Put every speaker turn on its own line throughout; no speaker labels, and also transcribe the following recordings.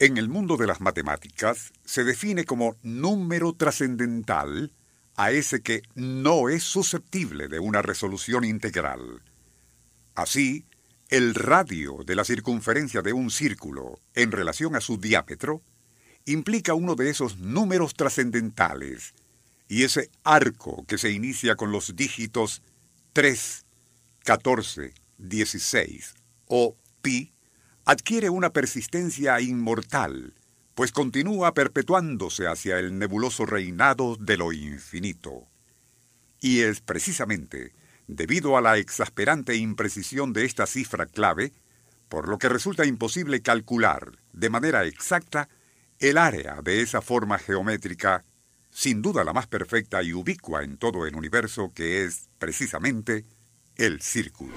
En el mundo de las matemáticas se define como número trascendental a ese que no es susceptible de una resolución integral. Así, el radio de la circunferencia de un círculo en relación a su diámetro implica uno de esos números trascendentales, y ese arco que se inicia con los dígitos 3, 14, 16 o pi adquiere una persistencia inmortal, pues continúa perpetuándose hacia el nebuloso reinado de lo infinito. Y es precisamente debido a la exasperante imprecisión de esta cifra clave, por lo que resulta imposible calcular de manera exacta el área de esa forma geométrica, sin duda la más perfecta y ubicua en todo el universo, que es precisamente el círculo.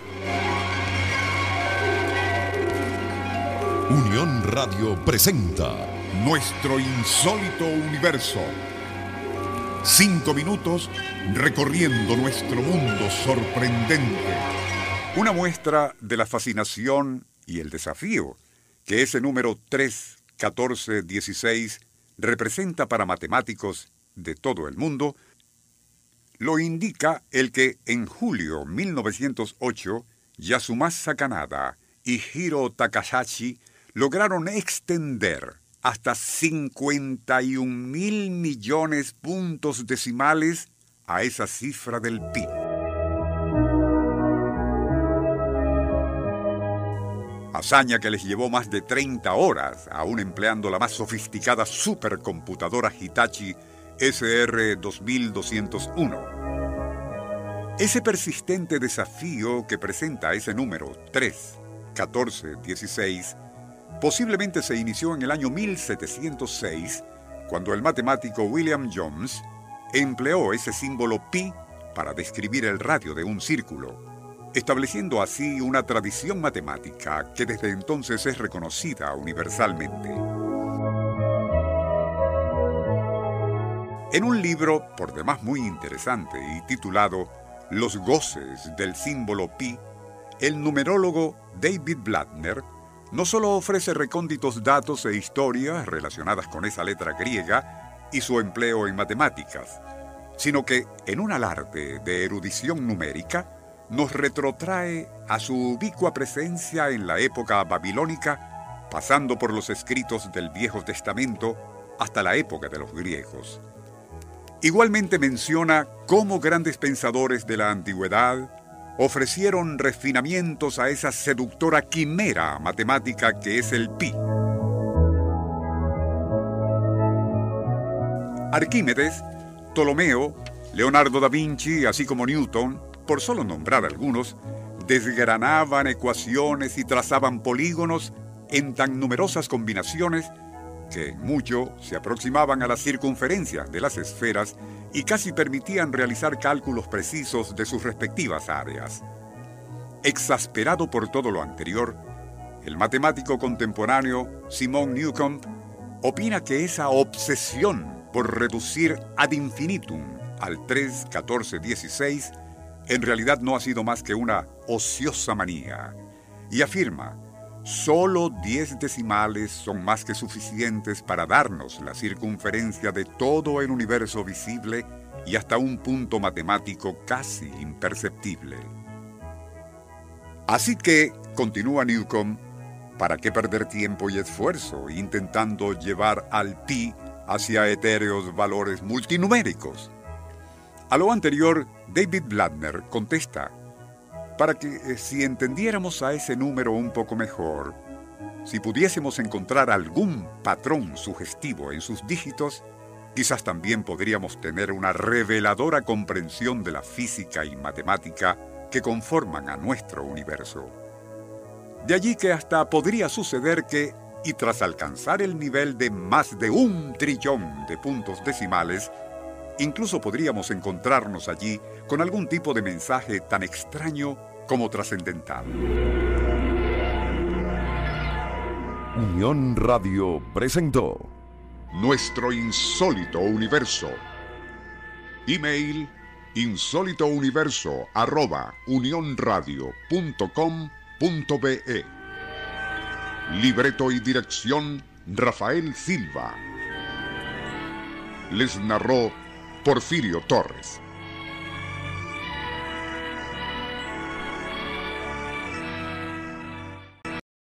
Unión Radio presenta
Nuestro insólito universo. Cinco minutos recorriendo nuestro mundo sorprendente. Una muestra de la fascinación y el desafío que ese número 3, 14, 16 representa para matemáticos de todo el mundo, lo indica el que en julio 1908 Yasumasa Kanada y Hiro Takahashi lograron extender hasta 51 mil millones puntos decimales a esa cifra del pi. Hazaña que les llevó más de 30 horas, aún empleando la más sofisticada supercomputadora Hitachi SR2201. Ese persistente desafío que presenta ese número 3, 14, 16 posiblemente se inició en el año 1706, cuando el matemático William Jones empleó ese símbolo pi para describir el radio de un círculo, estableciendo así una tradición matemática que desde entonces es reconocida universalmente. En un libro, por demás muy interesante y titulado Los goces del símbolo pi, el numerólogo David Blattner no solo ofrece recónditos datos e historias relacionadas con esa letra griega y su empleo en matemáticas, sino que, en un alarde de erudición numérica, nos retrotrae a su ubicua presencia en la época babilónica, pasando por los escritos del Viejo Testamento hasta la época de los griegos. Igualmente menciona cómo grandes pensadores de la antigüedad ofrecieron refinamientos a esa seductora quimera matemática que es el pi. Arquímedes, Ptolomeo, Leonardo da Vinci, así como Newton, por solo nombrar algunos, desgranaban ecuaciones y trazaban polígonos en tan numerosas combinaciones que mucho se aproximaban a la circunferencia de las esferas y casi permitían realizar cálculos precisos de sus respectivas áreas. Exasperado por todo lo anterior, el matemático contemporáneo Simon Newcomb opina que esa obsesión por reducir ad infinitum al 3, 14, 16 en realidad no ha sido más que una ociosa manía y afirma Solo 10 decimales son más que suficientes para darnos la circunferencia de todo el universo visible y hasta un punto matemático casi imperceptible. Así que, continúa Newcomb, ¿para qué perder tiempo y esfuerzo intentando llevar al pi hacia etéreos valores multinuméricos? A lo anterior, David Bladner contesta, para que eh, si entendiéramos a ese número un poco mejor, si pudiésemos encontrar algún patrón sugestivo en sus dígitos, quizás también podríamos tener una reveladora comprensión de la física y matemática que conforman a nuestro universo. De allí que hasta podría suceder que, y tras alcanzar el nivel de más de un trillón de puntos decimales, incluso podríamos encontrarnos allí con algún tipo de mensaje tan extraño como trascendental.
Unión Radio presentó
Nuestro insólito universo. Email insólitouniverso arroba unionradio.com.be Libreto y dirección Rafael Silva. Les narró Porfirio Torres.